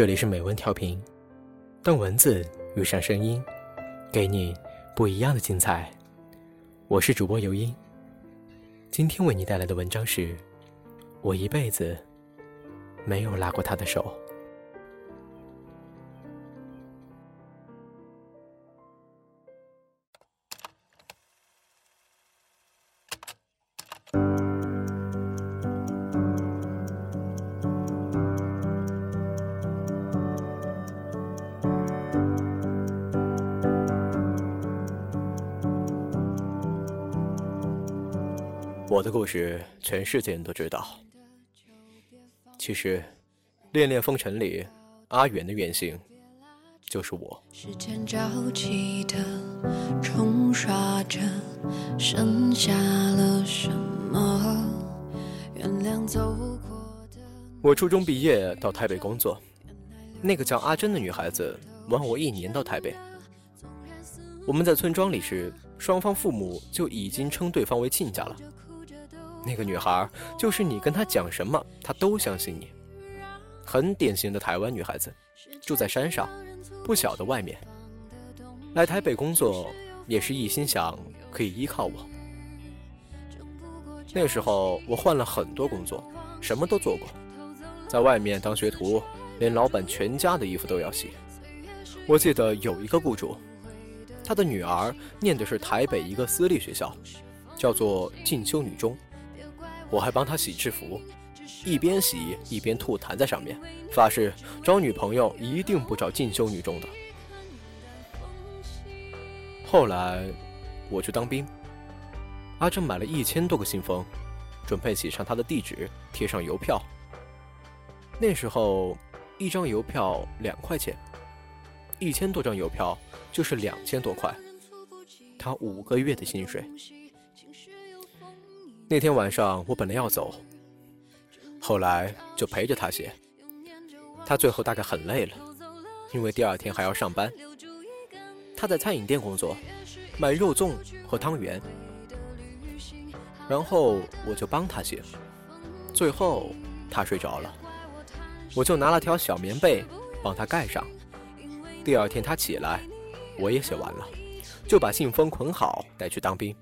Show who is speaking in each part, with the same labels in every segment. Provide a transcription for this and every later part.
Speaker 1: 这里是美文调频，当文字遇上声音，给你不一样的精彩。我是主播尤音，今天为你带来的文章是：我一辈子没有拉过他的手。我的故事，全世界人都知道。其实，《恋恋风尘》里阿远的原型就是我。我初中毕业到台北工作，那个叫阿珍的女孩子晚我一年到台北。我们在村庄里时，双方父母就已经称对方为亲家了。那个女孩就是你跟她讲什么，她都相信你。很典型的台湾女孩子，住在山上，不晓得外面。来台北工作也是一心想可以依靠我。那时候我换了很多工作，什么都做过，在外面当学徒，连老板全家的衣服都要洗。我记得有一个雇主，他的女儿念的是台北一个私立学校，叫做进修女中。我还帮他洗制服，一边洗一边吐痰在上面，发誓找女朋友一定不找进修女中的。后来我去当兵，阿正买了一千多个信封，准备写上他的地址，贴上邮票。那时候一张邮票两块钱，一千多张邮票就是两千多块，他五个月的薪水。那天晚上我本来要走，后来就陪着他写。他最后大概很累了，因为第二天还要上班。他在餐饮店工作，卖肉粽和汤圆。然后我就帮他写，最后他睡着了，我就拿了条小棉被帮他盖上。第二天他起来，我也写完了，就把信封捆好带去当兵。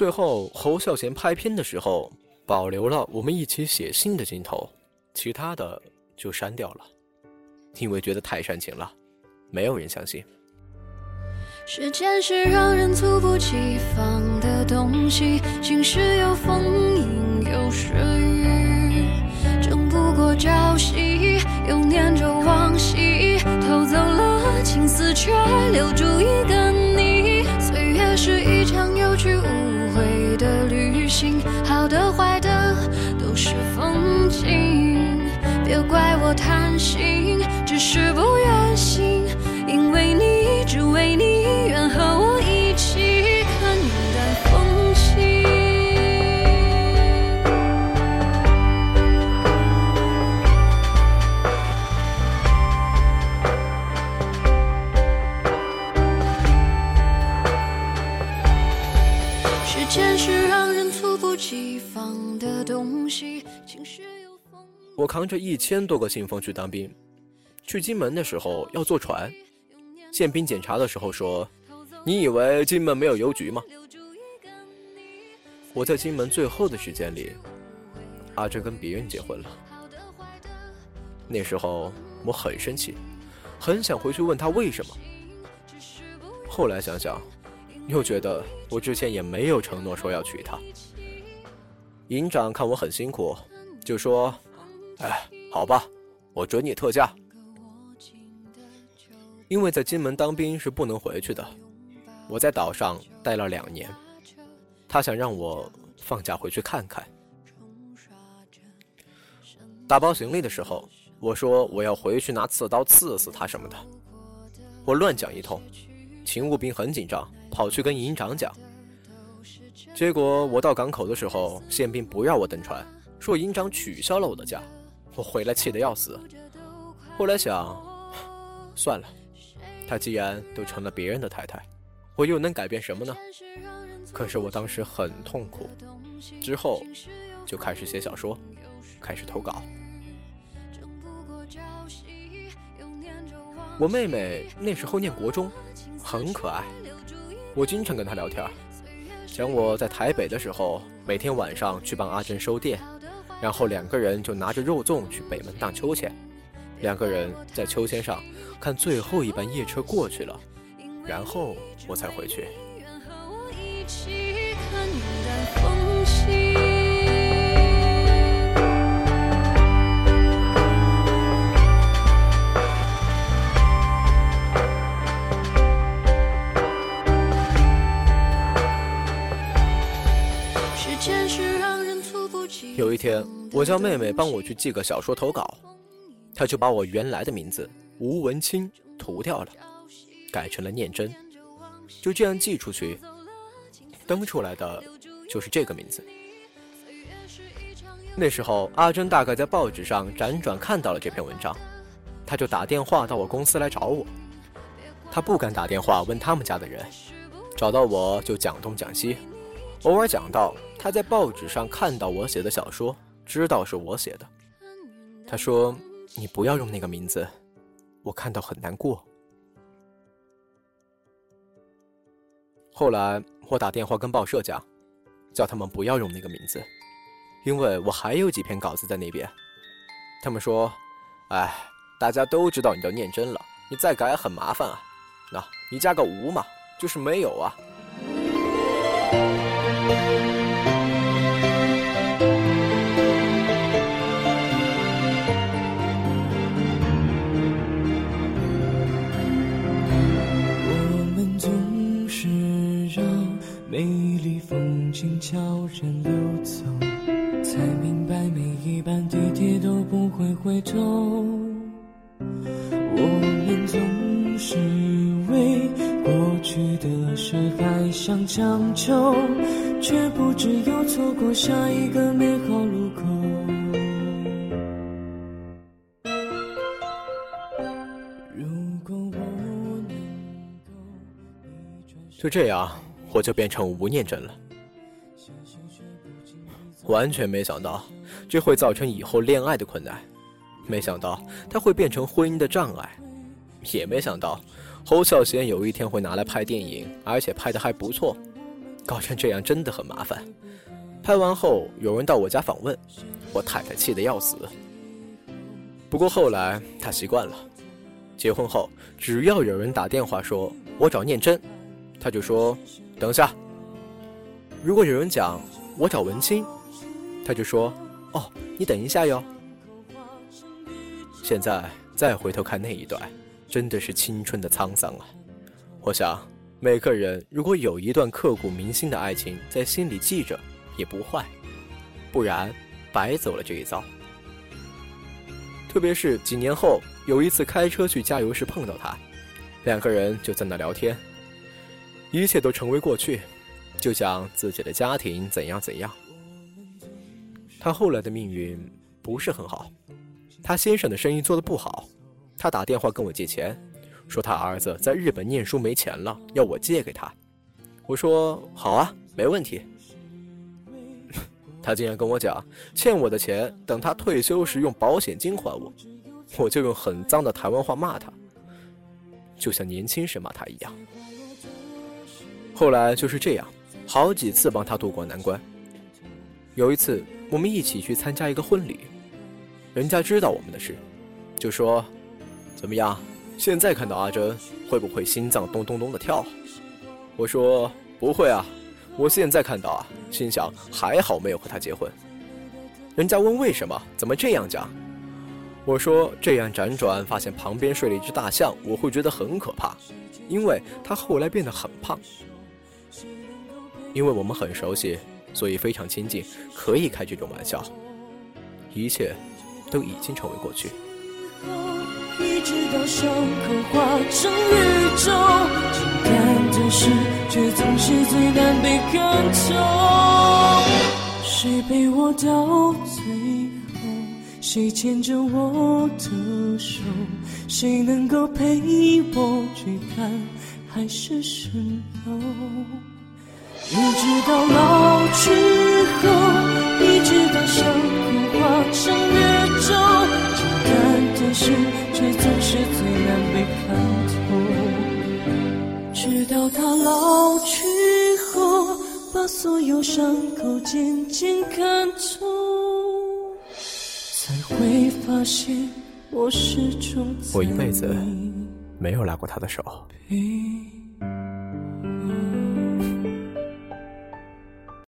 Speaker 1: 最后，侯孝贤拍片的时候保留了我们一起写信的镜头，其他的就删掉了，因为觉得太煽情了，没有人相信。时间是让人猝不及防的东西，晴时有风，阴有时雨，争不过朝夕，又念着往昔，偷走了青丝，却留住一个心只是不愿醒因为你只为你愿和我一起看云淡风轻时间是
Speaker 2: 让人猝不及防的东西情绪有
Speaker 1: 我扛着一千多个信封去当兵，去金门的时候要坐船，宪兵检查的时候说：“你以为金门没有邮局吗？”我在金门最后的时间里，阿珍跟别人结婚了。那时候我很生气，很想回去问他为什么。后来想想，又觉得我之前也没有承诺说要娶她。营长看我很辛苦，就说：“哎，好吧，我准你特价。因为在金门当兵是不能回去的，我在岛上待了两年，他想让我放假回去看看。打包行李的时候，我说我要回去拿刺刀刺死他什么的，我乱讲一通，勤务兵很紧张，跑去跟营长讲。”结果我到港口的时候，宪兵不让我登船，说营长取消了我的假。我回来气得要死。后来想，算了，她既然都成了别人的太太，我又能改变什么呢？可是我当时很痛苦，之后就开始写小说，开始投稿。我妹妹那时候念国中，很可爱，我经常跟她聊天，讲我在台北的时候，每天晚上去帮阿珍收店，然后两个人就拿着肉粽去北门荡秋千，两个人在秋千上看最后一班夜车过去了，然后我才回去。有一天，我叫妹妹帮我去寄个小说投稿，她就把我原来的名字吴文清涂掉了，改成了念真，就这样寄出去，登出来的就是这个名字。那时候，阿珍大概在报纸上辗转看到了这篇文章，她就打电话到我公司来找我。她不敢打电话问他们家的人，找到我就讲东讲西。偶尔讲到他在报纸上看到我写的小说，知道是我写的。他说：“你不要用那个名字，我看到很难过。”后来我打电话跟报社讲，叫他们不要用那个名字，因为我还有几篇稿子在那边。他们说：“哎，大家都知道你叫念真了，你再改很麻烦啊。那你加个无嘛，就是没有啊。”
Speaker 3: 风景悄然溜走，才明白每一班地铁都不会回头。我们总是为过去的事还想强求。却不知又错过下一个美好路口。
Speaker 1: 就这样，我就变成吴念真了。完全没想到，这会造成以后恋爱的困难；没想到他会变成婚姻的障碍；也没想到侯孝贤有一天会拿来拍电影，而且拍的还不错。搞成这样真的很麻烦。拍完后，有人到我家访问，我太太气得要死。不过后来她习惯了。结婚后，只要有人打电话说我找念真，她就说等下。如果有人讲我找文清，他就说哦，你等一下哟。现在再回头看那一段，真的是青春的沧桑啊！我想。每个人如果有一段刻骨铭心的爱情在心里记着，也不坏，不然白走了这一遭。特别是几年后有一次开车去加油时碰到他，两个人就在那聊天，一切都成为过去，就讲自己的家庭怎样怎样。他后来的命运不是很好，他先生的生意做得不好，他打电话跟我借钱。说他儿子在日本念书没钱了，要我借给他。我说好啊，没问题。他竟然跟我讲，欠我的钱等他退休时用保险金还我。我就用很脏的台湾话骂他，就像年轻时骂他一样。后来就是这样，好几次帮他渡过难关。有一次，我们一起去参加一个婚礼，人家知道我们的事，就说怎么样？现在看到阿珍，会不会心脏咚咚咚的跳？我说不会啊，我现在看到啊，心想还好没有和她结婚。人家问为什么，怎么这样讲？我说这样辗转发现旁边睡了一只大象，我会觉得很可怕，因为他后来变得很胖。因为我们很熟悉，所以非常亲近，可以开这种玩笑。一切都已经成为过去。
Speaker 3: 一直到伤口化成宇宙，情感的事却总是最难被看透。谁陪我到最后？谁牵着我的手？谁能够陪我去看海市蜃楼？一直到老去后，一直到伤口化成宇宙。事，却总是最难被看透。直到他老去后，把所有伤口渐渐看透，才会发现我始终
Speaker 1: 我一辈子没有拉过他的手。
Speaker 3: 陪。